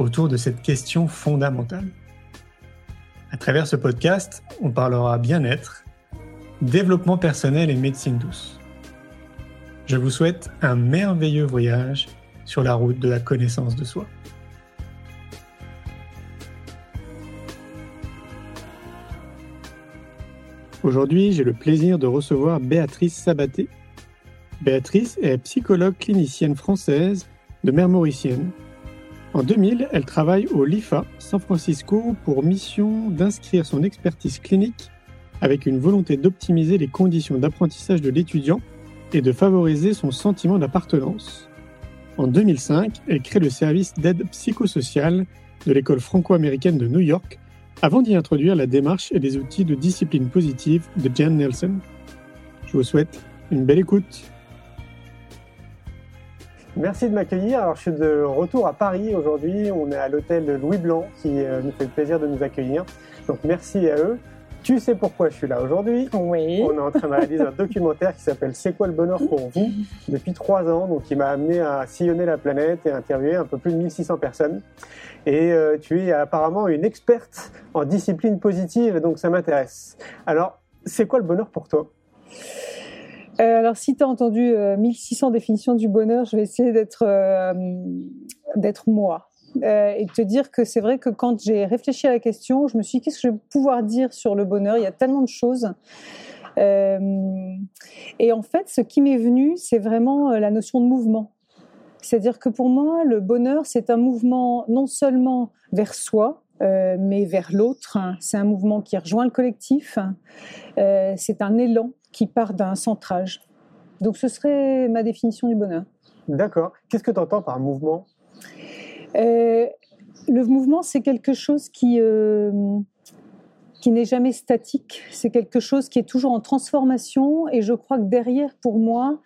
autour de cette question fondamentale. À travers ce podcast, on parlera bien-être, développement personnel et médecine douce. Je vous souhaite un merveilleux voyage sur la route de la connaissance de soi. Aujourd'hui, j'ai le plaisir de recevoir Béatrice Sabaté. Béatrice est psychologue clinicienne française de mère mauricienne. En 2000, elle travaille au LIFA San Francisco pour mission d'inscrire son expertise clinique avec une volonté d'optimiser les conditions d'apprentissage de l'étudiant et de favoriser son sentiment d'appartenance. En 2005, elle crée le service d'aide psychosociale de l'école franco-américaine de New York avant d'y introduire la démarche et les outils de discipline positive de Jan Nelson. Je vous souhaite une belle écoute. Merci de m'accueillir. Alors, je suis de retour à Paris aujourd'hui. On est à l'hôtel Louis Blanc qui euh, nous fait le plaisir de nous accueillir. Donc, merci à eux. Tu sais pourquoi je suis là aujourd'hui? Oui. On est en train de réaliser un documentaire qui s'appelle C'est quoi le bonheur pour vous? Depuis trois ans. Donc, il m'a amené à sillonner la planète et interviewer un peu plus de 1600 personnes. Et euh, tu es apparemment une experte en discipline positive, et donc ça m'intéresse. Alors, c'est quoi le bonheur pour toi? Euh, alors, si tu as entendu euh, 1600 définitions du bonheur, je vais essayer d'être euh, moi. Euh, et de te dire que c'est vrai que quand j'ai réfléchi à la question, je me suis dit qu'est-ce que je vais pouvoir dire sur le bonheur? Il y a tellement de choses. Euh, et en fait, ce qui m'est venu, c'est vraiment euh, la notion de mouvement. C'est-à-dire que pour moi, le bonheur, c'est un mouvement non seulement vers soi, euh, mais vers l'autre. C'est un mouvement qui rejoint le collectif. Euh, c'est un élan qui part d'un centrage. Donc ce serait ma définition du bonheur. D'accord. Qu'est-ce que tu entends par mouvement? Euh, le mouvement, c'est quelque chose qui, euh, qui n'est jamais statique. C'est quelque chose qui est toujours en transformation. Et je crois que derrière, pour moi,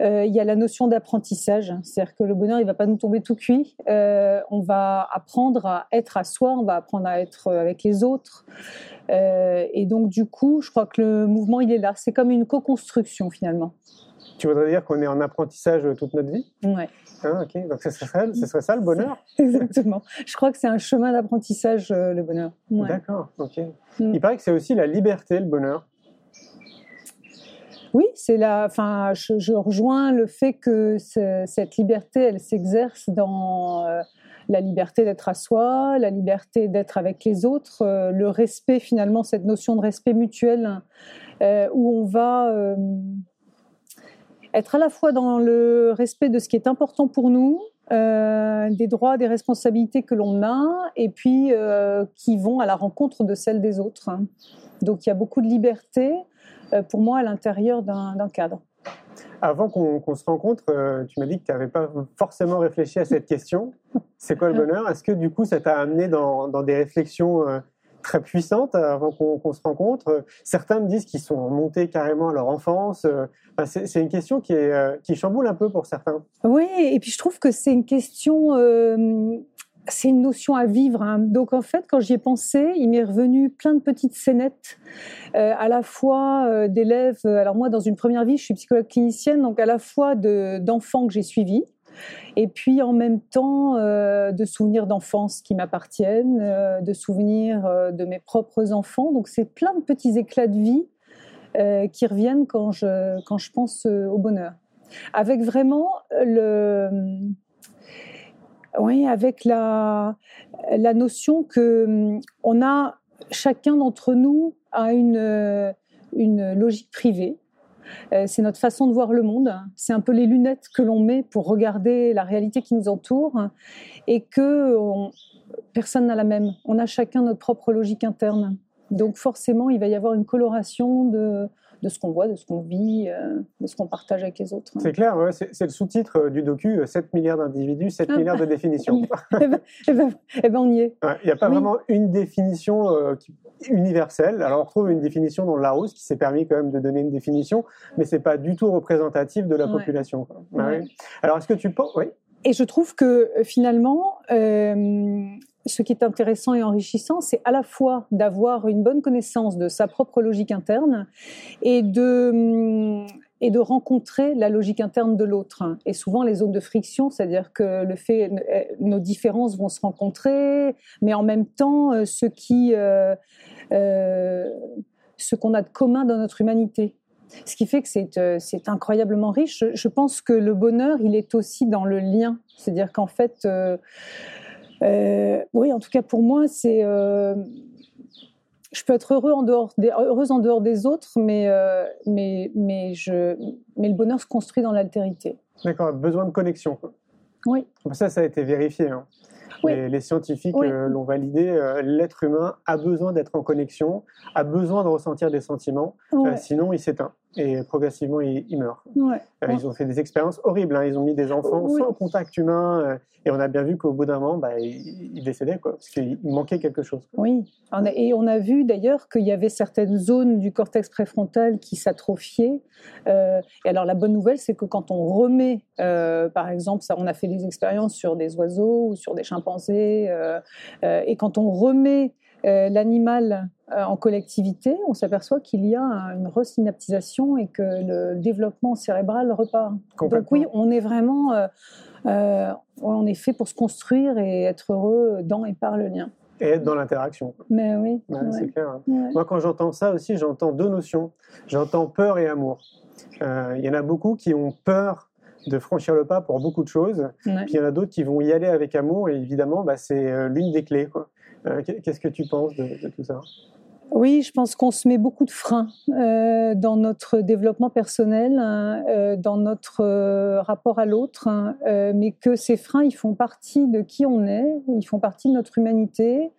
euh, il y a la notion d'apprentissage. C'est-à-dire que le bonheur, il ne va pas nous tomber tout cuit. Euh, on va apprendre à être à soi, on va apprendre à être avec les autres. Euh, et donc, du coup, je crois que le mouvement, il est là. C'est comme une co-construction, finalement. Tu voudrais dire qu'on est en apprentissage toute notre vie Ouais, Hein, Ok. Donc, ce serait, ça, ce serait ça le bonheur exactement. Je crois que c'est un chemin d'apprentissage, euh, le bonheur. Ouais. D'accord. Ok. Mm. Il paraît que c'est aussi la liberté, le bonheur. Oui, c'est la. Enfin, je, je rejoins le fait que ce- cette liberté, elle s'exerce dans euh, la liberté d'être à soi, la liberté d'être avec les autres, euh, le respect finalement, cette notion de respect mutuel, où on va être à la fois dans le respect de ce qui est important pour nous, euh, des droits, des responsabilités que l'on a, et puis euh, qui vont à la rencontre de celles des autres. Donc il y a beaucoup de liberté euh, pour moi à l'intérieur d'un cadre. Avant qu'on se rencontre, tu m'as dit que tu n'avais pas forcément réfléchi à cette question. C'est quoi le bonheur? Est-ce que du coup, ça t'a amené dans, des réflexions très puissantes avant qu'on se rencontre Certains me disent qu'ils sont montés carrément à leur enfance. Enfin, C'est une question qui, est, euh, qui chamboule un peu pour certains. Oui, et puis je trouve que c'est une question, euh, c'est une notion à vivre. hein. Donc en fait, quand j'y ai pensé, il m'est revenu plein de petites scénettes, euh, à la fois d'élèves. Alors moi, dans une première vie, je suis psychologue clinicienne, donc à la fois de- d'enfants que j'ai suivis, et puis en même temps euh, de souvenirs d'enfance qui m'appartiennent, euh, de souvenirs euh, de mes propres enfants. Donc c'est plein de petits éclats de vie qui reviennent quand je, quand je pense au bonheur. Avec vraiment le. Oui, avec la, la notion que hum, on a, chacun d'entre nous a une, une logique privée. Euh, C'est notre façon de voir le monde. C'est un peu les lunettes que l'on met pour regarder la réalité qui nous entoure et que on- personne n'a la même. On a chacun notre propre logique interne. Donc forcément, il va y avoir une coloration de, de ce qu'on voit, de ce qu'on vit, euh, de ce qu'on partage avec les autres. C'est clair, ouais, c'est le sous-titre euh, du docu, euh, 7 milliards d'individus, 7 Ah. milliards de définitions. eh, ben, eh ben- eh ben, on y est. Ouais, Il n'y a pas Oui. vraiment une définition euh, qui- universelle. Alors on retrouve une définition dans Larousse qui s'est permis quand même de donner une définition, mais c'est pas du tout représentatif de la Ouais. population. Ouais. oui. Alors est-ce que tu penses Oui? Et je trouve que euh, finalement, euh, ce qui est intéressant et enrichissant, c'est à la fois d'avoir une bonne connaissance de sa propre logique interne et de, hum, et de rencontrer la logique interne de l'autre. Et souvent les zones de friction, c'est-à-dire que le fait, euh, nos différences vont se rencontrer, mais en même temps, ce qui, euh, euh, ce qu'on a de commun dans notre humanité. Ce qui fait que c'est euh, c'est incroyablement riche. Je, je pense que le bonheur, il est aussi dans le lien. C'est-à-dire qu'en fait, euh, oui, en tout cas pour moi, c'est. je peux être heureux en dehors des, heureuse en dehors des autres, mais, euh, mais, mais, je, mais le bonheur se construit dans l'altérité. D'accord, besoin de connexion. quoi. Oui. Ça, ça a été vérifié. hein. Oui. Les, les scientifiques Oui. euh, l'ont validé. euh, L'être humain a besoin d'être en connexion, a besoin de ressentir des sentiments, euh, sinon il s'éteint et progressivement il, il meurt. ouais. Euh, Ils ont fait des expériences horribles. hein. Ils ont mis des enfants Oui. sans contact humain euh, et on a bien vu qu'au bout d'un moment, bah, ils, ils décédaient quoi, parce qu'il manquait quelque chose. quoi. Oui, On a- et on a vu d'ailleurs qu'il y avait certaines zones du cortex préfrontal qui s'atrophiaient. Euh, et alors la bonne nouvelle, c'est que quand on remet, par exemple, ça, on a fait des expériences sur des oiseaux ou sur des chimpanzés, et quand on remet l'animal euh, en collectivité, on s'aperçoit qu'il y a un- une resynaptisation et que le développement cérébral repart. Donc oui, on est vraiment, euh, euh, on est fait pour se construire et être heureux dans et par le lien. Et être dans l'interaction. Mais oui. Ouais, ouais, C'est clair. hein. ouais. Moi, quand j'entends ça aussi, j'entends deux notions. J'entends peur et amour. Euh, Il y en a beaucoup qui ont peur de franchir le pas pour beaucoup de choses. Ouais. Puis il y en a d'autres qui vont y aller avec amour. Et évidemment, bah, c'est euh, l'une des clés. Euh, qu'est- Qu'est-ce que tu penses de, de tout ça? Oui, je pense qu'on se met beaucoup de freins euh, dans notre développement personnel, hein, euh, dans notre euh, rapport à l'autre, hein, mais que ces freins, ils font partie de qui on est, ils font partie de notre humanité,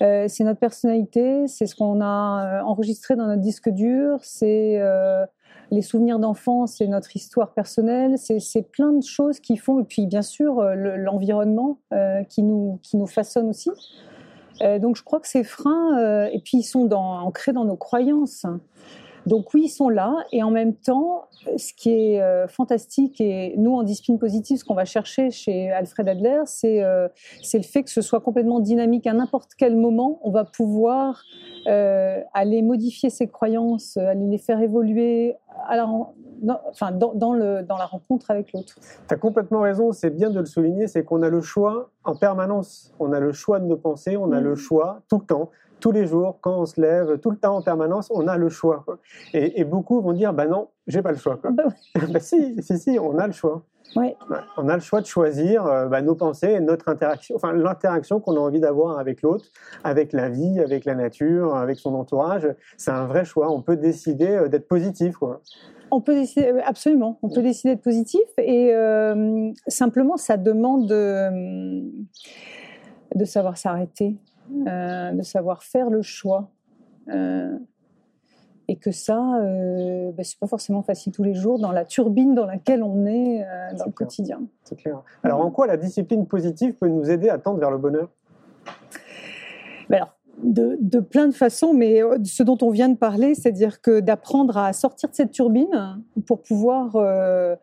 c'est notre personnalité, c'est ce qu'on a enregistré dans notre disque dur, c'est les souvenirs d'enfance, c'est notre histoire personnelle, c'est plein de choses qui font, et puis bien sûr euh, le- l'environnement euh, qui, nous, qui façonne aussi. Euh, donc je crois que ces freins, et puis ils sont ancrés dans nos croyances. Donc oui, ils sont là, et en même temps, ce qui est euh, fantastique, et nous en discipline positive, ce qu'on va chercher chez Alfred Adler, c'est euh, c'est le fait que ce soit complètement dynamique. À n'importe quel moment, on va pouvoir euh, aller modifier ses croyances, aller les faire évoluer à la ren- dans, enfin, dans, dans le, dans la rencontre avec l'autre. Tu as complètement raison, c'est bien de le souligner, c'est qu'on a le choix en permanence. On a le choix de nos pensées, on a Mm. le choix tout le temps, tous les jours, quand on se lève, tout le temps en permanence, on a le choix. Et, et beaucoup vont dire, bah non, j'ai pas le choix. Quoi. Bah bah si, si, si, on a le choix. On a le choix de choisir euh, bah, nos pensées et notre interaction, enfin l'interaction qu'on a envie d'avoir avec l'autre, avec la vie, avec la nature, avec son entourage. C'est un vrai choix. On peut décider euh, d'être positif. Quoi. On peut décider, euh, absolument, on peut décider de positif et euh, simplement ça demande de, de savoir s'arrêter, euh, de savoir faire le choix. euh, et que ça, euh, ben, c'est pas forcément facile tous les jours dans la turbine dans laquelle on est euh, dans le quotidien. C'est clair. Alors en quoi la discipline positive peut nous aider à tendre vers le bonheur? Ben alors, de, de plein de façons, mais ce dont on vient de parler, c'est-à-dire que d'apprendre à sortir de cette turbine pour pouvoir euh,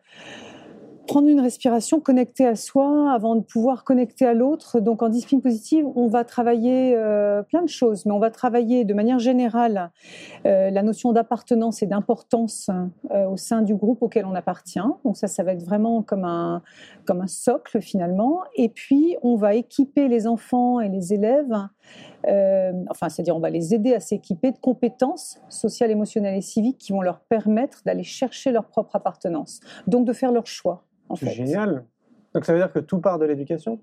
prendre une respiration connectée à soi avant de pouvoir connecter à l'autre. Donc en discipline positive, on va travailler euh, plein de choses, mais on va travailler de manière générale euh, la notion d'appartenance et d'importance euh, au sein du groupe auquel on appartient. Donc ça, ça va être vraiment comme un, comme un socle finalement. Et puis, on va équiper les enfants et les élèves euh, enfin, c'est-à-dire on va les aider à s'équiper de compétences sociales, émotionnelles et civiques qui vont leur permettre d'aller chercher leur propre appartenance, donc de faire leur choix. En C'est fait. génial. Donc ça veut dire que tout part de l'éducation?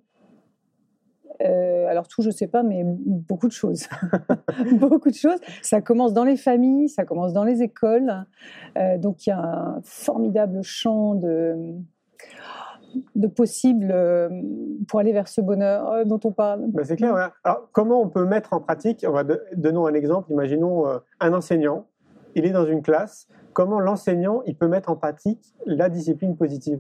Euh, alors tout, je sais pas, mais beaucoup de choses. beaucoup de choses. Ça commence dans les familles, ça commence dans les écoles. Euh, donc il y a un formidable champ de de possibles euh, pour aller vers ce bonheur euh, dont on parle. Ben, C'est clair. ouais. Alors comment on peut mettre en pratique On va un exemple. Imaginons euh, un enseignant. Il est dans une classe. comment l'enseignant il peut mettre en pratique la discipline positive?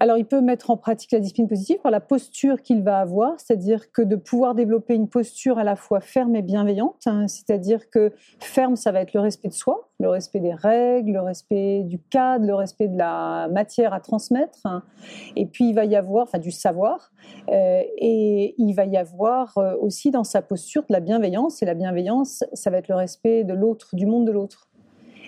Alors, il peut mettre en pratique la discipline positive par la posture qu'il va avoir, c'est-à-dire que de pouvoir développer une posture à la fois ferme et bienveillante, hein, c'est-à-dire que ferme, ça va être le respect de soi, le respect des règles, le respect du cadre, le respect de la matière à transmettre, hein. et puis il va y avoir, enfin du savoir, euh, et il va y avoir euh, aussi dans sa posture de la bienveillance, et la bienveillance, ça va être le respect de l'autre, du monde de l'autre.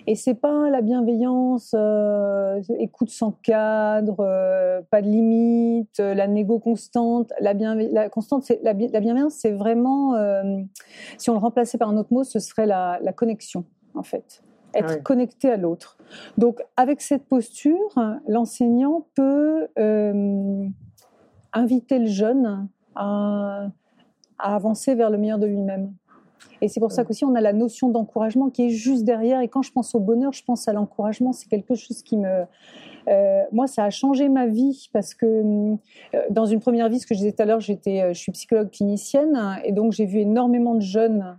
Et c'est pas la bienveillance, euh, écoute sans cadre, euh, pas de limite, euh, la négo constante. La, la constante, c'est la, bienveillance, c'est vraiment, si on le remplaçait par un autre mot, ce serait la, connexion, en fait, être connecté à l'autre. Donc, avec cette posture, l'enseignant peut inviter le jeune à avancer vers le meilleur de lui-même. Et c'est pour ça qu'aussi on a la notion d'encouragement qui est juste derrière. Et quand je pense au bonheur, je pense à l'encouragement. C'est quelque chose qui me, euh, moi, ça a changé ma vie parce que euh, dans une première vie, ce que je disais tout à l'heure, j'étais, euh, je suis psychologue clinicienne et donc j'ai vu énormément de jeunes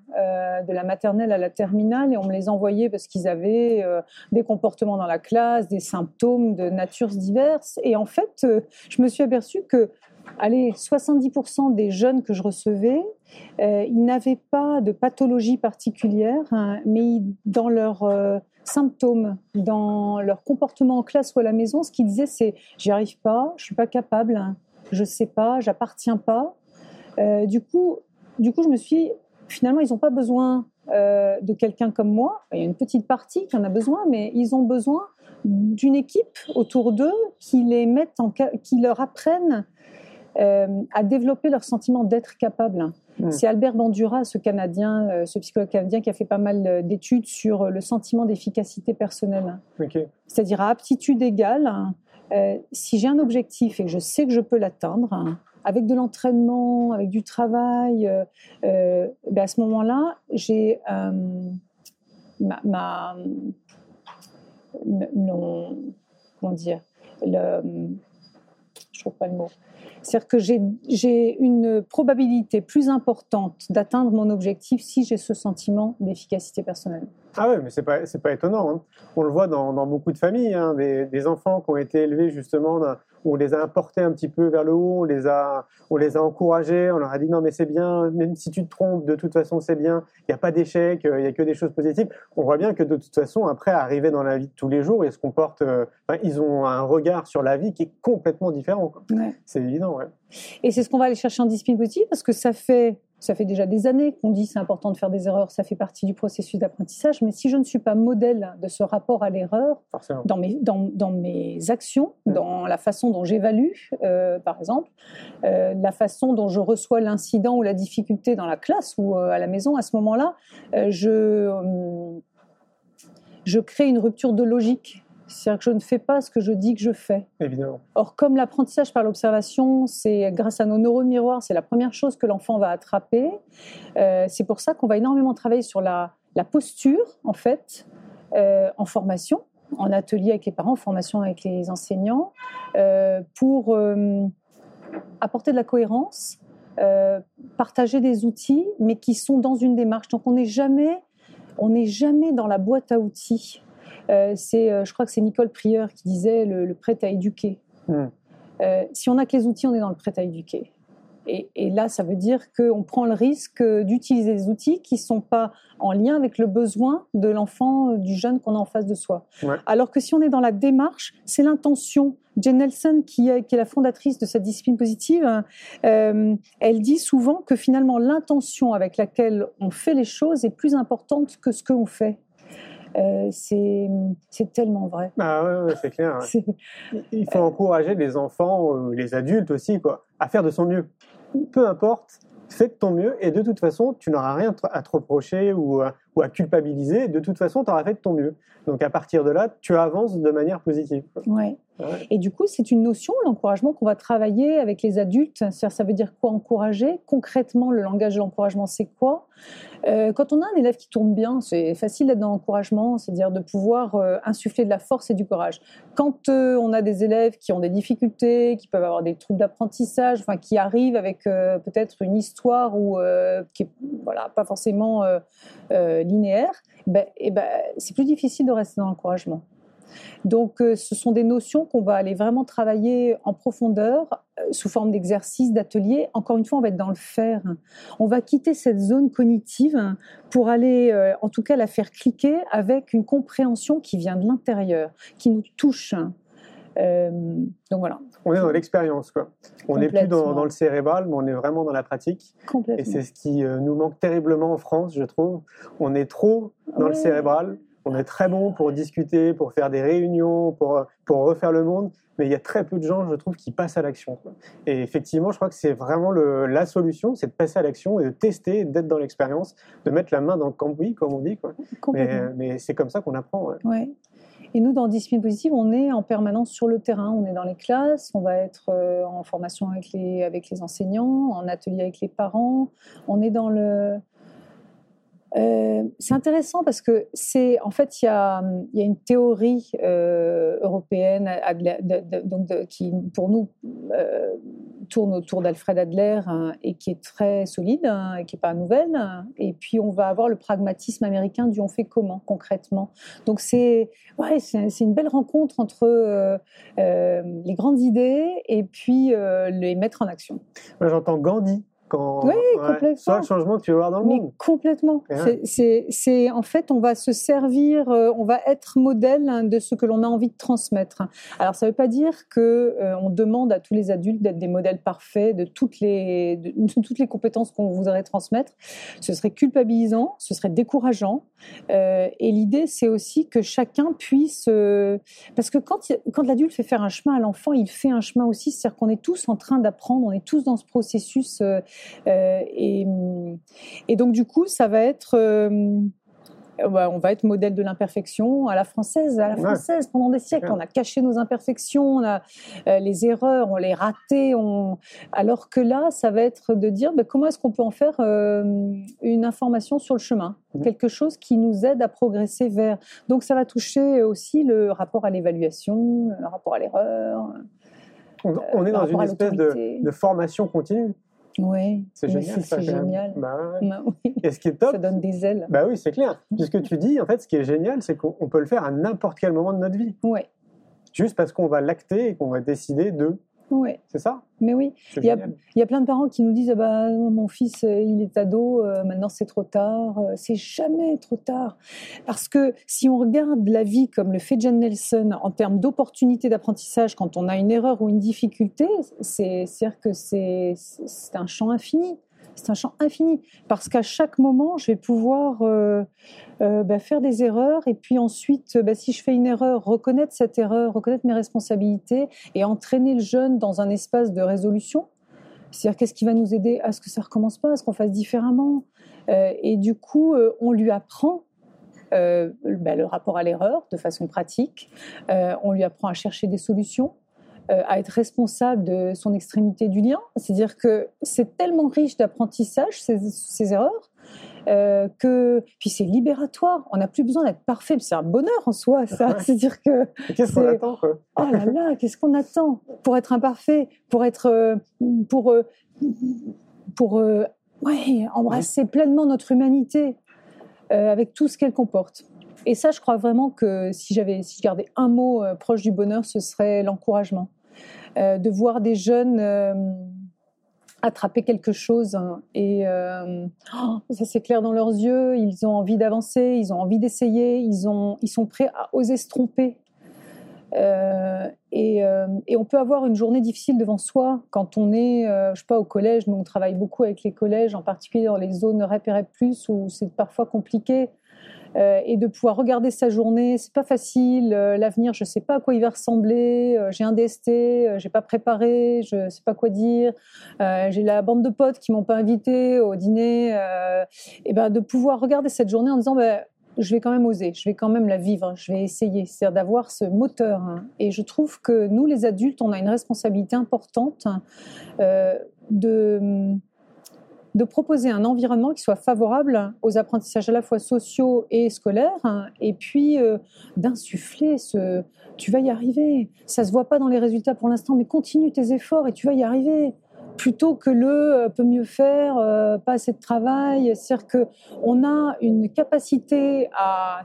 de la maternelle à la terminale et on me les envoyait parce qu'ils avaient des comportements dans la classe, des symptômes de natures diverses. Et en fait, je me suis aperçue que allez, 70% des jeunes que je recevais, euh, ils n'avaient pas de pathologie particulière, hein, mais dans leurs euh, symptômes, dans leur comportement en classe ou à la maison, ce qu'ils disaient, c'est j'y arrive pas, je suis pas capable, hein, je sais pas, j'appartiens pas. Euh, du coup, du coup, je me suis finalement, ils n'ont pas besoin de quelqu'un comme moi. Il y a une petite partie qui en a besoin, mais ils ont besoin d'une équipe autour d'eux qui les mette qui leur apprenne euh, à développer leur sentiment d'être capable. C'est Albert Bandura, ce Canadien, euh, ce psychologue canadien, qui a fait pas mal euh, d'études sur le sentiment d'efficacité personnelle. C'est-à-dire à aptitude égale, si j'ai un objectif et que je sais que je peux l'atteindre, avec de l'entraînement, avec du travail, ben à ce moment-là, j'ai ma, ma non, comment dire, le, je trouve pas le mot. C'est-à-dire que j'ai une probabilité plus importante d'atteindre mon objectif si j'ai ce sentiment d'efficacité personnelle. Ah ouais, mais c'est pas pas étonnant. Hein. On le voit dans, dans beaucoup de familles, hein, des, des, enfants qui ont été élevés justement on les a importés un petit peu vers le haut, on les a on les a encouragés, on leur a dit non mais c'est bien, même si tu te trompes, de toute façon c'est bien, il n'y a pas d'échec, euh, il y a que des choses positives. On voit bien que de toute façon après arriver dans la vie de tous les jours, ils se comportent, euh, ils ont un regard sur la vie qui est complètement différent. Ouais. C'est évident, ouais. Et c'est ce qu'on va aller chercher en discipline positive parce que ça fait ça fait déjà des années qu'on dit c'est important de faire des erreurs, ça fait partie du processus d'apprentissage. Mais si je ne suis pas modèle de ce rapport à l'erreur dans mes, dans, dans, mes actions, dans la façon dont j'évalue, euh, par exemple, euh, la façon dont je reçois l'incident ou la difficulté dans la classe ou euh, à la maison, à ce moment-là, je, je crée une rupture de logique c'est-à-dire que je ne fais pas ce que je dis que je fais. Évidemment. Or, comme l'apprentissage par l'observation, c'est grâce à nos neuromiroirs, c'est la première chose que l'enfant va attraper. Euh, c'est pour ça qu'on va énormément travailler sur la, posture, en fait, euh, en formation, en atelier avec les parents, en formation avec les enseignants, euh, pour apporter de la cohérence, partager des outils, mais qui sont dans une démarche. Donc, on n'est jamais, on n'est jamais dans la boîte à outils. Euh, c'est, euh, je crois que c'est Nicole Prieur qui disait le, prêt à éduquer. Hmm. Euh, si on n'a que les outils, on est dans le prêt à éduquer. Et, là, ça veut dire qu'on prend le risque d'utiliser des outils qui ne sont pas en lien avec le besoin de l'enfant, du jeune qu'on a en face de soi. Alors que si on est dans la démarche, c'est l'intention. Jane Nelson, qui, est la fondatrice de cette discipline positive, elle dit souvent que finalement l'intention avec laquelle on fait les choses est plus importante que ce qu'on fait. Euh, c'est tellement vrai. Ah ouais, c'est clair. Il faut encourager les enfants, euh, les adultes aussi, quoi, à faire de son mieux. Peu importe, fais de ton mieux et de toute façon, tu n'auras rien à te reprocher ou à, ou à culpabiliser. De toute façon, tu auras fait de ton mieux. Donc à partir de là, tu avances de manière positive. Ouais. Et du coup, c'est une notion, l'encouragement, qu'on va travailler avec les adultes. Ça veut dire quoi encourager? Concrètement, le langage de l'encouragement, c'est quoi? Euh, Quand on a un élève qui tourne bien, c'est facile d'être dans l'encouragement, c'est-à-dire de pouvoir euh, insuffler de la force et du courage. Quand euh, on a des élèves qui ont des difficultés, qui peuvent avoir des troubles d'apprentissage, enfin qui arrivent avec peut-être une histoire ou qui est voilà pas forcément linéaire, ben, eh ben, c'est plus difficile de rester dans l'encouragement. Donc, euh, ce sont des notions qu'on va aller vraiment travailler en profondeur euh, sous forme d'exercices, d'ateliers. Encore une fois, on va être dans le faire. On va quitter cette zone cognitive pour aller, euh, en tout cas, la faire cliquer avec une compréhension qui vient de l'intérieur, qui nous touche. Donc voilà. On est dans l'expérience, quoi. On n'est plus dans, le cérébral, mais on est vraiment dans la pratique. Et c'est ce qui nous manque terriblement en France, je trouve. On est trop dans le cérébral on est très bon pour discuter, pour faire des réunions, pour, pour refaire le monde, mais il y a très peu de gens, je trouve, qui passent à l'action. Et effectivement, je crois que c'est vraiment la solution, c'est de passer à l'action et de tester, d'être dans l'expérience, de mettre la main dans le cambouis, comme on dit. Quoi. Mais, c'est comme ça qu'on apprend. Ouais. Et nous, dans Discipline Positive, on est en permanence sur le terrain. On est dans les classes, on va être euh, en formation avec les, avec les enseignants, en atelier avec les parents. On est dans le, euh, c'est intéressant parce que c'est en fait il y a, y a, une théorie euh, européenne donc qui pour nous tourne autour d'Alfred Adler hein, et qui est très solide hein, et qui est pas nouvelle. Et puis on va avoir le pragmatisme américain du on fait comment concrètement. Donc c'est ouais, c'est une belle rencontre entre les grandes idées et puis les mettre en action. J'entends Gandhi oui, complètement. le changement que tu veux voir dans le Mais Complètement. C'est en fait, on va se servir, euh, on va être modèle hein, de ce que l'on a envie de transmettre. Alors, ça ne veut pas dire que euh, on demande à tous les adultes d'être des modèles parfaits de toutes les, de, toutes les compétences qu'on voudrait transmettre. Ce serait culpabilisant, ce serait décourageant. Euh, et l'idée, c'est aussi que chacun puisse, parce que quand, quand l'adulte fait faire un chemin à l'enfant, il fait un chemin aussi, c'est-à-dire qu'on est tous en train d'apprendre, on est tous dans ce processus et, et, donc du coup, ça va être euh, on va être modèle de l'imperfection à la française, à la française pendant des siècles. On a caché nos imperfections, on a euh, les erreurs, on les ratait. On... Alors que là, ça va être de dire ben, comment est-ce qu'on peut en faire une information sur le chemin, quelque chose qui nous aide à progresser vers. Donc ça va toucher aussi le rapport à l'évaluation, le rapport à l'erreur. On, est dans une espèce de, de formation continue. Oui, c'est génial. C'est génial. Bah, bah, oui. Et ce qui est top, ça donne des ailes. Bah oui, c'est clair. Puisque tu dis, en fait, ce qui est génial, c'est qu'on peut le faire à n'importe quel moment de notre vie. Oui. Juste parce qu'on va l'acter et qu'on va décider de Ouais. C'est ça? Mais oui. Il y, a, il y, a, plein de parents qui nous disent ah bah, Mon fils, euh, il est ado, euh, maintenant c'est trop tard. Euh, c'est jamais trop tard. Parce que si on regarde la vie comme le fait Jan Nelson en termes d'opportunités d'apprentissage, quand on a une erreur ou une difficulté, c'est-à-dire que c'est un champ infini c'est un champ infini parce qu'à chaque moment, je vais pouvoir euh, euh, bah, faire des erreurs et puis ensuite, bah, si je fais une erreur, reconnaître cette erreur, reconnaître mes responsabilités et entraîner le jeune dans un espace de résolution. C'est-à-dire qu'est-ce qui va nous aider à ce que ça recommence pas, à ce qu'on fasse différemment? Euh, et du coup, on lui apprend bah, le rapport à l'erreur de façon pratique. on lui apprend à chercher des solutions. Euh, à être responsable de son extrémité du lien. C'est-à-dire que c'est tellement riche d'apprentissage, ces, erreurs, euh, que puis c'est libératoire. On n'a plus besoin d'être parfait. C'est un bonheur en soi, ça. C'est-à-dire que qu'est-ce qu'on attend quoi? Oh là là, qu'est-ce qu'on attend? Pour être imparfait, pour être euh, pour pour ouais, embrasser pleinement notre humanité avec tout ce qu'elle comporte. Et ça, je crois vraiment que si j'avais, si je gardais un mot euh, proche du bonheur, ce serait l'encouragement. Euh, de voir des jeunes euh, attraper quelque chose hein, et oh, ça c'est clair dans leurs yeux. Ils ont envie d'avancer, ils ont envie d'essayer, ils ont, ils sont prêts à oser se tromper. Et, on peut avoir une journée difficile devant soi quand on est, je sais pas, au collège. Nous, on travaille beaucoup avec les collèges, en particulier dans les zones REP et plus où c'est parfois compliqué. Euh, et de pouvoir regarder sa journée, c'est pas facile. Euh, l'avenir, je sais pas à quoi il va ressembler. Euh, j'ai un DST, j'ai pas préparé, je sais pas quoi dire. j'ai la bande de potes qui m'ont pas invité au dîner. et ben de pouvoir regarder cette journée en disant ben je vais quand même oser, je vais quand même la vivre, je vais essayer, c'est-à-dire d'avoir ce moteur. hein. Et je trouve que nous, les adultes, on a une responsabilité importante de, de proposer un environnement qui soit favorable aux apprentissages à la fois sociaux et scolaires, hein, et puis euh, d'insuffler ce tu vas y arriver. Ça se voit pas dans les résultats pour l'instant, mais continue tes efforts et tu vas y arriver. Plutôt que le euh, peut mieux faire, euh, pas assez de travail. C'est-à-dire qu'on a une capacité à,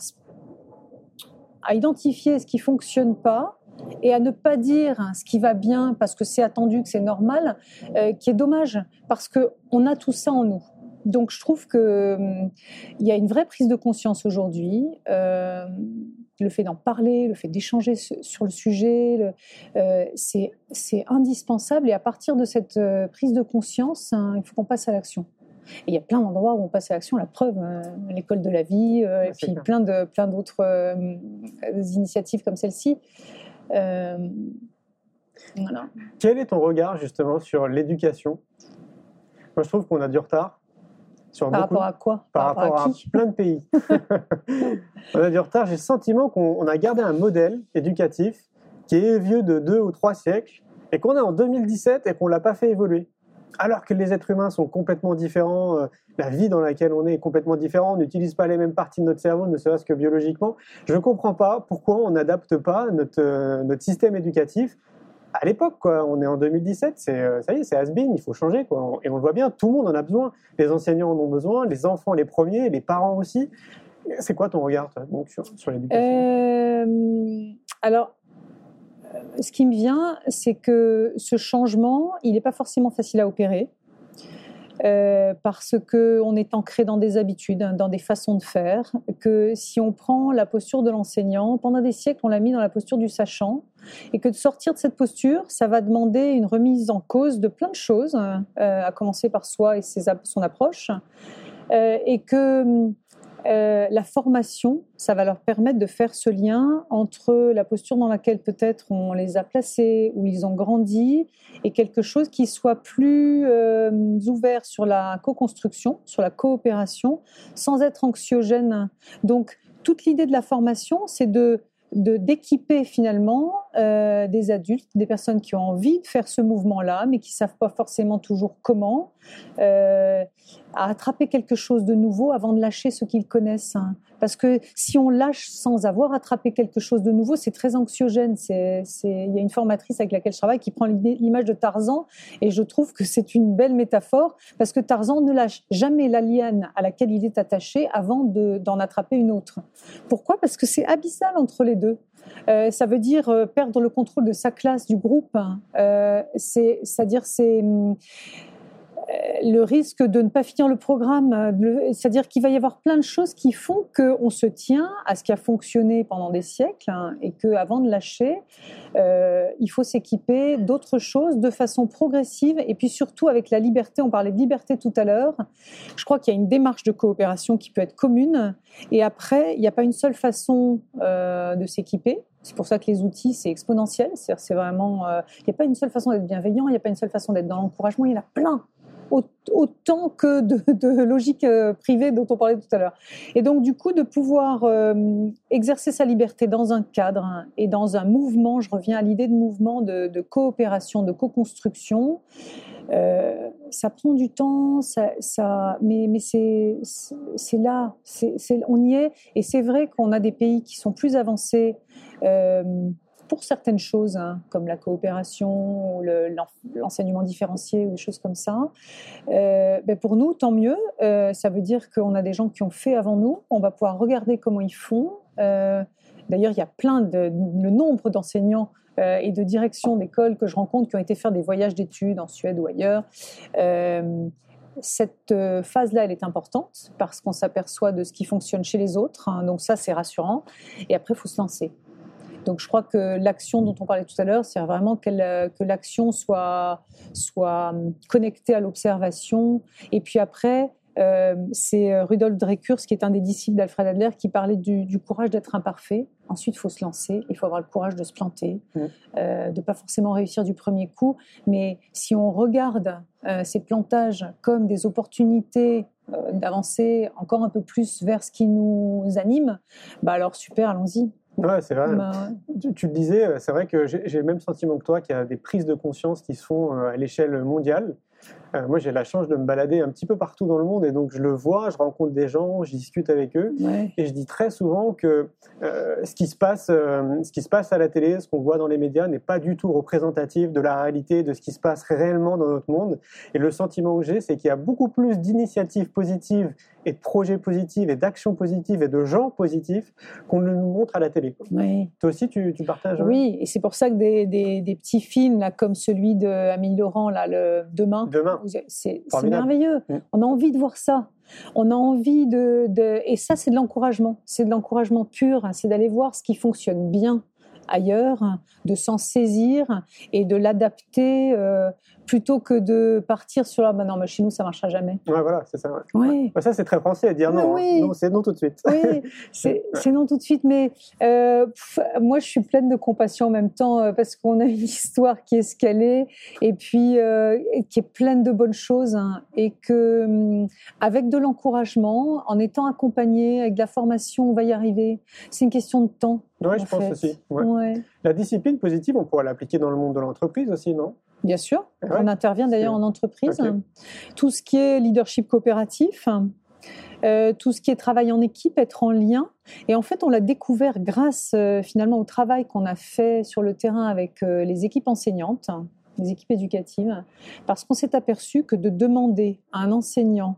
à identifier ce qui fonctionne pas et à ne pas dire ce qui va bien parce que c'est attendu, que c'est normal, euh, qui est dommage parce que on a tout ça en nous. Donc je trouve que hum, y a une vraie prise de conscience aujourd'hui. euh, le fait d'en parler, le fait d'échanger su- sur le sujet, euh, c'est indispensable. Et à partir de cette prise de conscience, hein, il faut qu'on passe à l'action. Et il y a plein d'endroits où on passe à l'action. La preuve, euh, l'école de la vie, euh, et puis plein de plein d'autres euh, initiatives comme celle-ci. Euh, voilà. Quel est ton regard justement sur l'éducation? Moi, je trouve qu'on a du retard sur Par beaucoup- rapport à quoi? Par rapport à qui? plein de pays. on a du retard. J'ai le sentiment qu'on on a gardé un modèle éducatif qui est vieux de deux ou trois siècles et qu'on est en 2017 et qu'on l'a pas fait évoluer. Alors que les êtres humains sont complètement différents, euh, la vie dans laquelle on est est complètement différente, on n'utilise pas les mêmes parties de notre cerveau, ne serait-ce que biologiquement. Je ne comprends pas pourquoi on n'adapte pas notre, euh, système éducatif à l'époque. On est en 2017, c'est, euh, ça y est, c'est has-been, il faut changer. Et on le voit bien, tout le monde en a besoin. Les enseignants en ont besoin, les enfants les premiers, les parents aussi. C'est quoi ton regard sur, sur l'éducation? Alors, ce qui me vient, c'est que ce changement, il n'est pas forcément facile à opérer. euh, parce que on est ancré dans des habitudes, hein, dans des façons de faire. Que si on prend la posture de l'enseignant, pendant des siècles, on l'a mis dans la posture du sachant, et que de sortir de cette posture, ça va demander une remise en cause de plein de choses, hein, euh, à commencer par soi et ses, son approche, euh, et que euh, la formation, ça va leur permettre de faire ce lien entre la posture dans laquelle peut-être on les a placés, où ils ont grandi, et quelque chose qui soit plus euh, ouvert sur la co-construction, sur la coopération, sans être anxiogène. Donc, toute l'idée de la formation, c'est de d'équiper finalement euh, des adultes, des personnes qui ont envie de faire ce mouvement-là, mais qui savent pas forcément toujours comment, à attraper quelque chose de nouveau avant de lâcher ce qu'ils connaissent. hein. Parce que si on lâche sans avoir attrapé quelque chose de nouveau, c'est très anxiogène. Il y a une formatrice avec laquelle je travaille qui prend l'image de Tarzan et je trouve que c'est une belle métaphore parce que Tarzan ne lâche jamais la liane à laquelle il est attaché avant de- d'en attraper une autre. Pourquoi? Parce que c'est abyssal entre les deux. Euh, ça veut dire euh, perdre le contrôle de sa classe, du groupe. hein. Euh, c'est, c'est-à-dire c'est hum, le risque de ne pas finir le programme. euh, C'est-à-dire qu'il va y avoir plein de choses qui font qu'on se tient à ce qui a fonctionné pendant des siècles hein, et qu'avant de lâcher, euh, il faut s'équiper d'autres choses de façon progressive et puis surtout avec la liberté. On parlait de liberté tout à l'heure. Je crois qu'il y a une démarche de coopération qui peut être commune et après, il n'y a pas une seule façon euh, de s'équiper. C'est pour ça que les outils, c'est exponentiel. C'est vraiment, euh, il n'y a pas une seule façon d'être bienveillant, il n'y a pas une seule façon d'être dans l'encouragement, il y en a plein. Au- Autant que de, de logique euh, privée dont on parlait tout à l'heure. Et donc, du coup, de pouvoir euh, exercer sa liberté dans un cadre hein, et dans un mouvement, je reviens à l'idée de mouvement de, coopération, de co-construction, euh, ça prend du temps, ça, mais, c'est là, on y est. Et c'est vrai qu'on a des pays qui sont plus avancés pour certaines choses, hein, comme la coopération l'enseignement différencié ou des choses comme ça. Euh, ben pour nous, tant mieux. Euh, ça veut dire qu'on a des gens qui ont fait avant nous. On va pouvoir regarder comment ils font. Euh, D'ailleurs, il y a plein de le nombre d'enseignants et de directions d'écoles que je rencontre qui ont été faire des voyages d'études en Suède ou ailleurs. Cette phase-là, elle est importante parce qu'on s'aperçoit de ce qui fonctionne chez les autres. hein, donc ça, c'est rassurant. Et après, il faut se lancer. Donc je crois que l'action dont on parlait tout à l'heure, c'est vraiment euh, que l'action soit, soit hum, connectée à l'observation. Et puis après, euh, c'est euh, Rudolf Dreckers, qui est un des disciples d'Alfred Adler, qui parlait du, du courage d'être imparfait. Ensuite, il faut se lancer, il faut avoir le courage de se planter, Mmh. euh, de pas forcément réussir du premier coup. Mais si on regarde euh, ces plantages comme des opportunités euh, d'avancer encore un peu plus vers ce qui nous anime, bah alors super, allons-y. Ouais, c'est vrai. Bah, Tu, tu le disais, euh, c'est vrai que j'ai le même sentiment que toi, qu'il y a des prises de conscience qui se font euh, à l'échelle mondiale. Euh, moi, j'ai la chance de me balader un petit peu partout dans le monde et donc je le vois, je rencontre des gens, je discute avec eux. ouais. Et je dis très souvent que euh, ce, qui se passe, euh, ce qui se passe à la télé, ce qu'on voit dans les médias, n'est pas du tout représentatif de la réalité, de ce qui se passe réellement dans notre monde. Et le sentiment que j'ai, c'est qu'il y a beaucoup plus d'initiatives positives et de projets positifs et d'actions positives et de gens positifs qu'on ne nous montre à la télé. Toi aussi, tu, tu partages hein? Oui, et c'est pour ça que des, des, des petits films là, comme celui de Amélie Laurent, là, le Demain, Demain. C'est merveilleux. Mm. On a envie de voir ça. On a envie de, de et ça c'est de l'encouragement. C'est de l'encouragement pur. hein. C'est d'aller voir ce qui fonctionne bien ailleurs, hein, de s'en saisir et de l'adapter euh, plutôt que de partir sur ah, bah non, mais chez nous ça marchera jamais. Ouais, voilà, c'est ça. ouais. Ouais. Bah, ça, c'est très français à dire Mais non. hein. oui. Non, c'est non tout de suite. Oui, c'est non tout de suite, mais euh, pff, moi je suis pleine de compassion en même temps euh, parce qu'on a une histoire qui est est et puis euh, qui est pleine de bonnes choses hein, et que hum, avec de l'encouragement, en étant accompagné, avec de la formation, on va y arriver. C'est une question de temps. En je pense aussi. Ouais. La discipline positive, on pourrait l'appliquer dans le monde de l'entreprise aussi, non? Bien sûr, Ouais. on intervient d'ailleurs en entreprise. Tout ce qui est leadership coopératif, euh, tout ce qui est travail en équipe, être en lien. Et en fait, on l'a découvert grâce euh, finalement au travail qu'on a fait sur le terrain avec euh, les équipes enseignantes, les équipes éducatives, parce qu'on s'est aperçu que de demander à un enseignant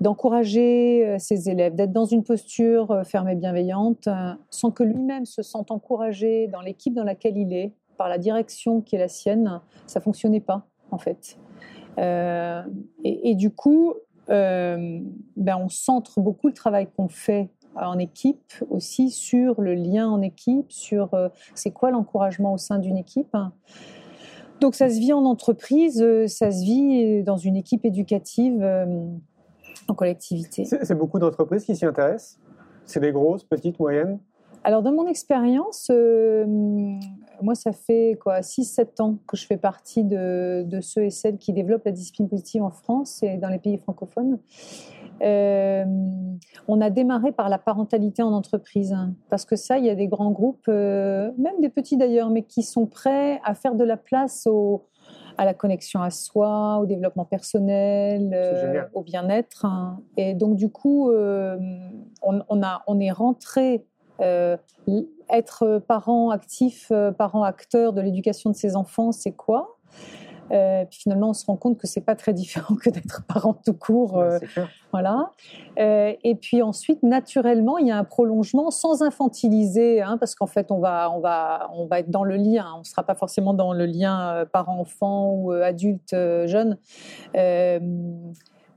d'encourager ses élèves, d'être dans une posture ferme et bienveillante, sans que lui-même se sente encouragé dans l'équipe dans laquelle il est, par la direction qui est la sienne, ça fonctionnait pas en fait. Euh, et, du coup, euh, ben on centre beaucoup le travail qu'on fait en équipe aussi sur le lien en équipe, sur euh, c'est quoi l'encouragement au sein d'une équipe. Donc ça se vit en entreprise, ça se vit dans une équipe éducative en collectivité. C'est beaucoup d'entreprises qui s'y intéressent? C'est des grosses, petites, moyennes? Alors, dans mon expérience, euh, moi, ça fait quoi 6-7 ans que je fais partie de, de ceux et celles qui développent la discipline positive en France et dans les pays francophones. Euh, on a démarré par la parentalité en entreprise, hein, parce que ça, il y a des grands groupes, euh, même des petits d'ailleurs, mais qui sont prêts à faire de la place au, à la connexion à soi, au développement personnel, euh, au bien-être. hein. Et donc, du coup, on, on a, on est rentré euh, être parent actif, euh, parent acteur de l'éducation de ses enfants, c'est quoi? Euh, Puis finalement, on se rend compte que c'est pas très différent que d'être parent tout court. euh, voilà. Euh, et puis ensuite, naturellement, il y a un prolongement sans infantiliser, hein, parce qu'en fait, on va, on va, on va être dans le lien. On ne sera pas forcément dans le lien euh, parent-enfant ou euh, adulte-jeune.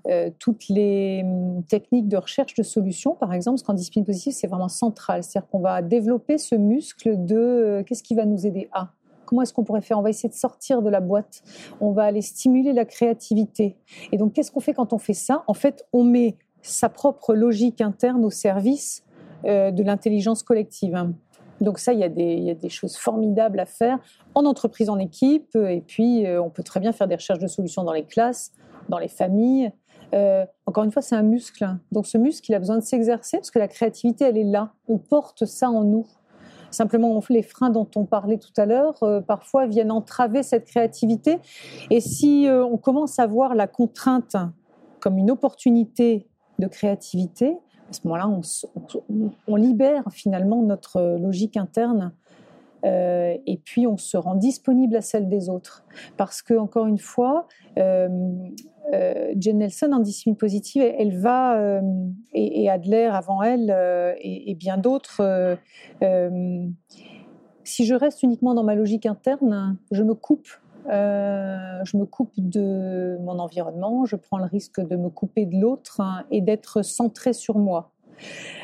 Euh, toutes les hum, techniques de recherche de solutions, par exemple, parce qu'en discipline positive, c'est vraiment central. C'est-à-dire qu'on va développer ce muscle de euh, qu'est-ce qui va nous aider? À Comment est-ce qu'on pourrait faire? On va essayer de sortir de la boîte. On va aller stimuler la créativité. Et donc, qu'est-ce qu'on fait quand on fait ça? En fait, on met sa propre logique interne au service euh, de l'intelligence collective. hein. Donc ça, il y, a des, il y a des choses formidables à faire en entreprise, en équipe, et puis on peut très bien faire des recherches de solutions dans les classes, dans les familles. Euh, encore une fois, c'est un muscle. hein. Donc ce muscle, il a besoin de s'exercer parce que la créativité, elle est là. On porte ça en nous. Simplement, les freins dont on parlait tout à l'heure, euh, parfois viennent entraver cette créativité. Et si euh, on commence à voir la contrainte comme une opportunité de créativité, à ce moment-là, on libère finalement notre logique interne euh, et puis on se rend disponible à celle des autres. Parce que, encore une fois, euh, euh, Nelson, en discipline positive, elle, elle va, euh, et, et Adler avant elle, et, bien d'autres, si je reste uniquement dans ma logique interne, je me coupe. je me coupe de mon environnement, je prends le risque de me couper de l'autre hein, et d'être centré sur moi.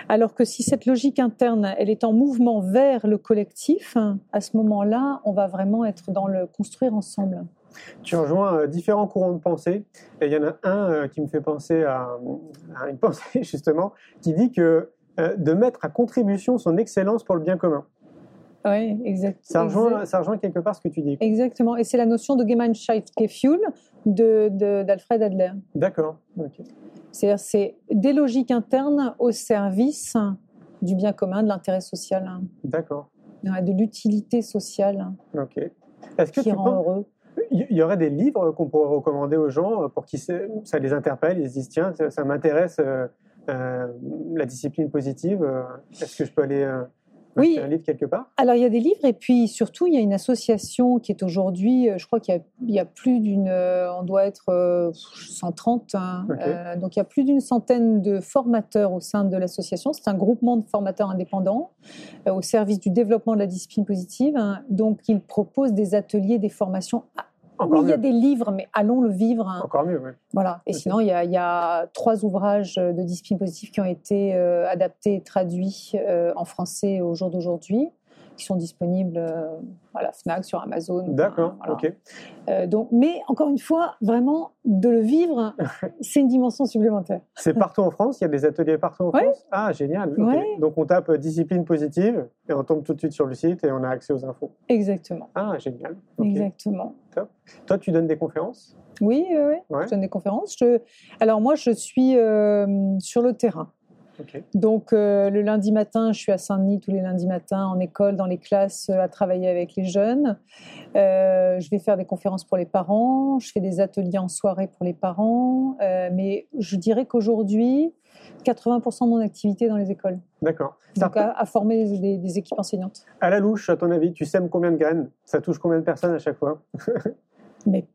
Alors que si cette logique interne, elle est en mouvement vers le collectif, à ce moment-là, on va vraiment être dans le construire ensemble. Tu rejoins euh, différents courants de pensée. Et il y en a un euh, qui me fait penser à, à une pensée, justement, qui dit que euh, de mettre à contribution son excellence pour le bien commun. Oui, exact. Ça rejoint, exact- ça rejoint quelque part ce que tu dis. Exactement. Et c'est la notion de Gemeinschaftgefühl de, de- d'Alfred Adler. D'accord. ok. C'est-à-dire, c'est des logiques internes au service du bien commun, de l'intérêt social, D'accord. de l'utilité sociale Ok. Est-ce que qui tu rend penses heureux. il y aurait des livres qu'on pourrait recommander aux gens pour qui ça les interpelle, ils se disent tiens, ça, ça m'intéresse euh, euh, la discipline positive. euh, Est-ce que je peux aller euh, Oui. acheter un livre quelque part? Alors, il y a des livres, et puis surtout, il y a une association qui est aujourd'hui, euh, je crois qu'il y a- il y, a plus d'une, euh, on doit être euh, 130, hein, Ok. euh, donc il y a plus d'une centaine de formateurs au sein de l'association. C'est un groupement de formateurs indépendants euh, au service du développement de la discipline positive. hein. Donc, ils proposent des ateliers, des formations. Encore oui, il y a des livres, mais allons le vivre. hein. Encore mieux, oui. Voilà. Et sinon, il y, a, il y a trois ouvrages de discipline positive qui ont été euh, adaptés et traduits euh, en français au jour d'aujourd'hui, qui sont disponibles euh, à la Fnac, sur Amazon. D'accord, Voilà. ok. Euh, donc, mais encore une fois, vraiment, de le vivre, c'est une dimension supplémentaire. C'est partout en France? Il y a des ateliers partout en Ouais. France? Ah, génial. ok. Ouais. Donc on tape euh, discipline positive et on tombe tout de suite sur le site et on a accès aux infos. Exactement. Ah, génial. Exactement. Toi, tu donnes des conférences? Oui, oui, oui. Ouais. Je donne des conférences. Je... Alors, moi, je suis euh, sur le terrain. Donc euh, le lundi matin, je suis à Saint-Denis tous les lundis matins en école, dans les classes, euh, à travailler avec les jeunes. Euh, je vais faire des conférences pour les parents, je fais des ateliers en soirée pour les parents. Euh, mais je dirais qu'aujourd'hui, 80% de mon activité dans les écoles. D'accord. Donc à, à former des, des- des équipes enseignantes. À la louche, à ton avis, tu sèmes combien de graines? Ça touche combien de personnes à chaque fois? Mais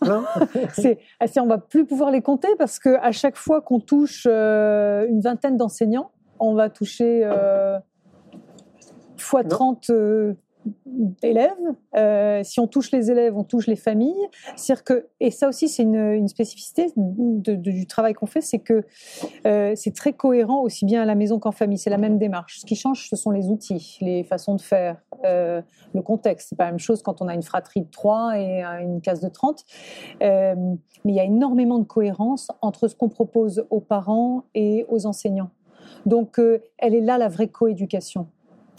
plein c'est, ah, c'est- on va plus pouvoir les compter parce que à chaque fois qu'on touche euh, une vingtaine d'enseignants, on va toucher euh, fois Non. 30 euh, élèves. Euh, si on touche les élèves, on touche les familles. C'est-à-dire que, et ça aussi, c'est une, spécificité du travail qu'on fait, c'est que euh, c'est très cohérent aussi bien à la maison qu'en famille. C'est la même démarche. Ce qui change, ce sont les outils, les façons de faire, euh, le contexte. C'est pas la même chose quand on a une fratrie de 3 et une classe de 30. Euh, mais il y a énormément de cohérence entre ce qu'on propose aux parents et aux enseignants. Donc, elle est là la vraie coéducation.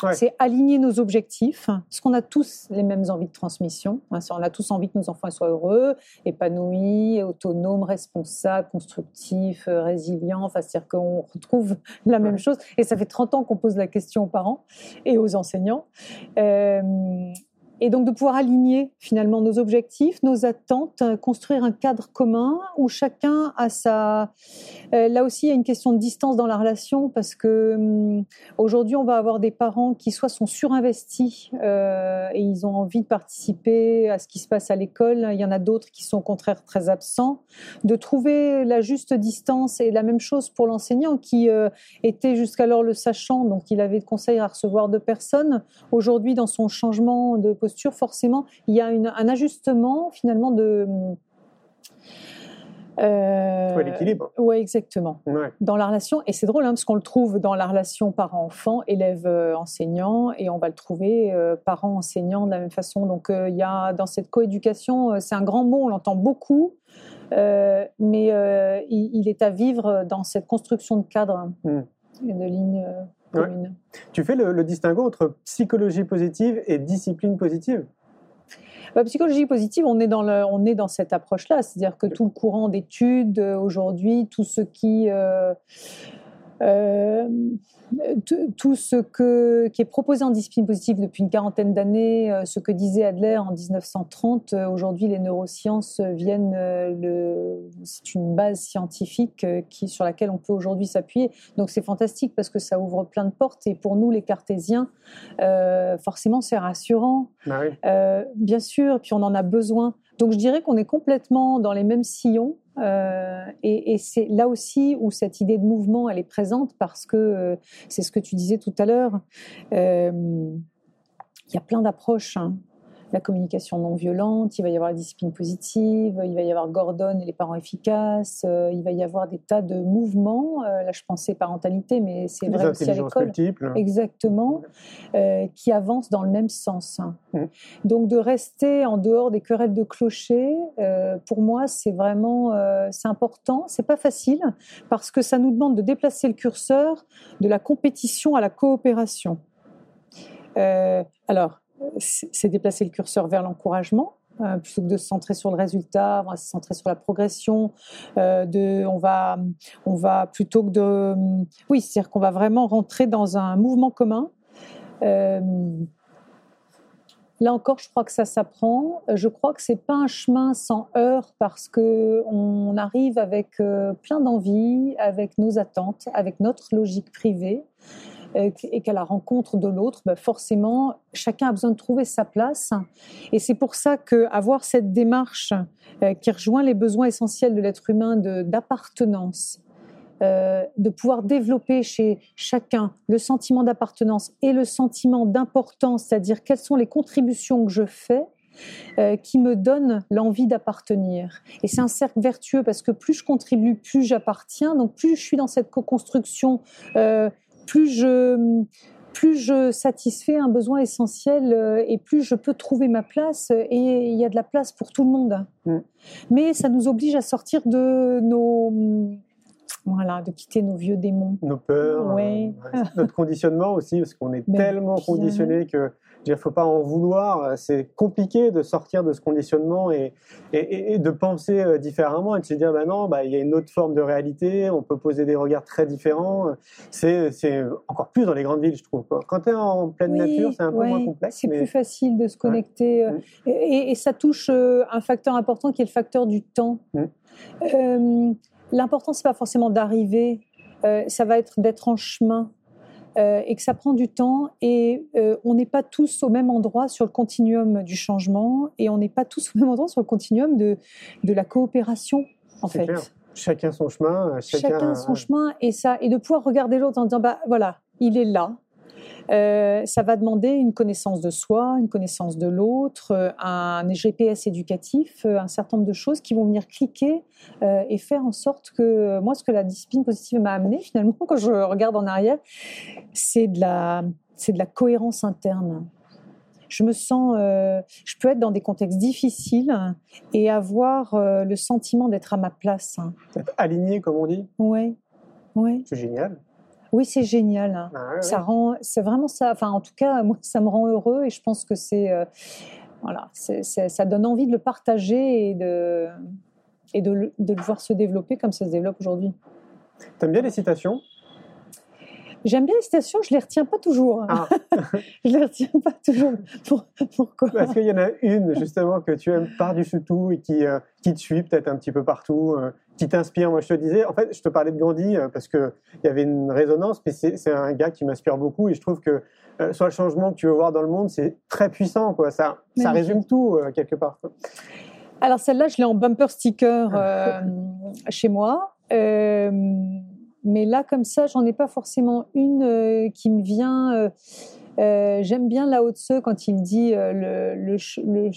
Ouais. C'est aligner nos objectifs, parce qu'on a tous les mêmes envies de transmission. hein, On a tous envie que nos enfants soient heureux, épanouis, autonomes, responsables, constructifs, euh, résilients. Enfin, c'est-à-dire qu'on retrouve la même chose. Et ça fait 30 ans qu'on pose la question aux parents et aux enseignants. Euh, et donc de pouvoir aligner finalement nos objectifs, nos attentes, euh, construire un cadre commun où chacun a sa... Euh, là aussi, il y a une question de distance dans la relation parce que hum, aujourd'hui, on va avoir des parents qui soit sont surinvestis euh, et ils ont envie de participer à ce qui se passe à l'école. Il y en a d'autres qui sont au contraire très absents. De trouver la juste distance et la même chose pour l'enseignant qui était jusqu'alors le sachant, donc il avait de conseils à recevoir de personnes. Aujourd'hui, dans son changement de posture, forcément, il y a une- un ajustement finalement de... Euh, Trouver l'équilibre. Ouais, exactement. Ouais. Dans la relation, et c'est drôle hein, parce qu'on le trouve dans la relation parent-enfant, élève-enseignant, et on va le trouver euh, parent-enseignant de la même façon. Donc euh, il y a dans cette coéducation, euh, c'est un grand mot, on l'entend beaucoup, euh, mais euh, il, il est à vivre dans cette construction de cadre Mm. et de lignes Ouais. Tu fais le, le distinguo entre psychologie positive et discipline positive? La psychologie positive, on est dans, le, on est dans cette approche-là, c'est-à-dire que tout le courant d'études euh, aujourd'hui, tout ce qui, euh, euh, tout- ce que, qui est proposé en discipline positive depuis une quarantaine d'années, euh, ce que disait Adler en 1930, euh, aujourd'hui les neurosciences viennent, le, c'est une base scientifique qui, sur laquelle on peut aujourd'hui s'appuyer. Donc c'est fantastique parce que ça ouvre plein de portes et pour nous les cartésiens, euh, forcément c'est rassurant. Oui. Euh, bien sûr, puis on en a besoin. Donc je dirais qu'on est complètement dans les mêmes sillons. Euh, et c'est là aussi où cette idée de mouvement, elle est présente parce que euh, c'est ce que tu disais tout à l'heure. Euh, Il y a plein d'approches. hein. La communication non violente, il va y avoir la discipline positive, il va y avoir Gordon et les parents efficaces, euh, il va y avoir des tas de mouvements. Euh, là, je pensais parentalité, mais c'est vrai aussi à l'école. multiples. Exactement, euh, qui avancent dans le même sens. Mhm. Donc de rester en dehors des querelles de clochers, pour moi, c'est vraiment c'est important. C'est pas facile parce que ça nous demande de déplacer le curseur de la compétition à la coopération. Alors, c'est déplacer le curseur vers l'encouragement, Euh, plutôt que de se centrer sur le résultat, on va se centrer sur la progression. Euh, de, on va, on va plutôt que de, oui, c'est-à-dire qu'on va vraiment rentrer dans un mouvement commun. Euh, là encore, je crois que ça s'apprend. Je crois que c'est pas un chemin sans heurts parce que on arrive avec plein d'envie, avec nos attentes, avec notre logique privée. Euh, et qu'à la rencontre de l'autre, ben forcément, chacun a besoin de trouver sa place. Et c'est pour ça qu'avoir cette démarche euh, qui rejoint les besoins essentiels de l'être humain d'appartenance, euh, de pouvoir développer chez chacun le sentiment d'appartenance et le sentiment d'importance, c'est-à-dire quelles sont les contributions que je fais, qui me donnent l'envie d'appartenir. Et c'est un cercle vertueux parce que plus je contribue, plus j'appartiens. Donc plus je suis dans cette co-construction plus je plus je satisfais un besoin essentiel euh, et plus je peux trouver ma place et il y a de la place pour tout le monde. Mm. Mais ça nous oblige à sortir de nos voilà, de quitter nos vieux démons. Nos peurs, euh, notre conditionnement aussi, parce qu'on est tellement conditionné que il ne faut pas en vouloir. C'est compliqué de sortir de ce conditionnement et, et, de penser euh, différemment et de se dire, bah non, bah, il y a une autre forme de réalité, on peut poser des regards très différents. C'est encore plus dans les grandes villes, je trouve. Quand tu es en pleine nature, c'est un peu moins complexe. C'est plus facile de se connecter. Euh, mm. Et, ça touche un facteur important qui est le facteur du temps. Mm. L'important, c'est pas forcément d'arriver, euh, ça va être d'être en chemin. Euh, et que ça prend du temps et euh, on n'est pas tous au même endroit sur le continuum du changement et on n'est pas tous au même endroit sur le continuum de, de la coopération en fait. Chacun son chemin. Chacun... chacun son chemin et ça et de pouvoir regarder l'autre en disant bah voilà il est là euh, ça va demander une connaissance de soi, une connaissance de l'autre, euh, un GPS éducatif, euh, un certain nombre de choses qui vont venir cliquer et faire en sorte que moi, ce que la discipline positive m'a amené finalement, quand je regarde en arrière, c'est de la, c'est de la cohérence interne je me sens, je peux être dans des contextes difficiles et avoir le sentiment d'être à ma place. Aligné, comme on dit. Oui, oui. C'est génial. Oui, c'est génial. Hein. Ah ça rend, c'est vraiment ça. Enfin, en tout cas, moi, ça me rend heureux et je pense que c'est, euh, voilà, ça donne envie de le partager et de, et de le, de le voir se développer comme ça se développe aujourd'hui. T'aimes bien les citations? J'aime bien les citations, je les retiens pas toujours. Ah. je les retiens pas toujours. pourquoi? Parce qu'il y en a une justement que tu aimes par-dessus tout et qui, euh, qui te suit peut-être un petit peu partout, euh, qui t'inspire. Moi, je te disais, en fait, je te parlais de Gandhi euh, parce que il y avait une résonance, mais c'est un gars qui m'inspire beaucoup et je trouve que soit le changement que tu veux voir dans le monde, c'est très puissant, quoi. Ça, ça résume tout quelque part. Alors celle-là, je l'ai en bumper sticker chez moi. Mais là, comme ça, j'en ai pas forcément une euh, qui me vient. Euh, euh, j'aime bien Lao Tse quand il dit il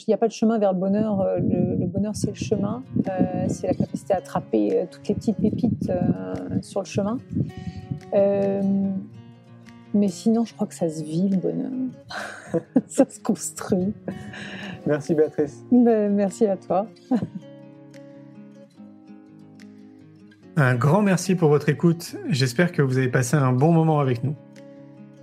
n'y a pas de chemin vers le bonheur, le, bonheur c'est le chemin, c'est la capacité à attraper toutes les petites pépites sur le chemin. mais sinon, je crois que ça se vit le bonheur, ça se construit. Merci Béatrice. Ben, merci à toi. Un grand merci pour votre écoute. J'espère que vous avez passé un bon moment avec nous.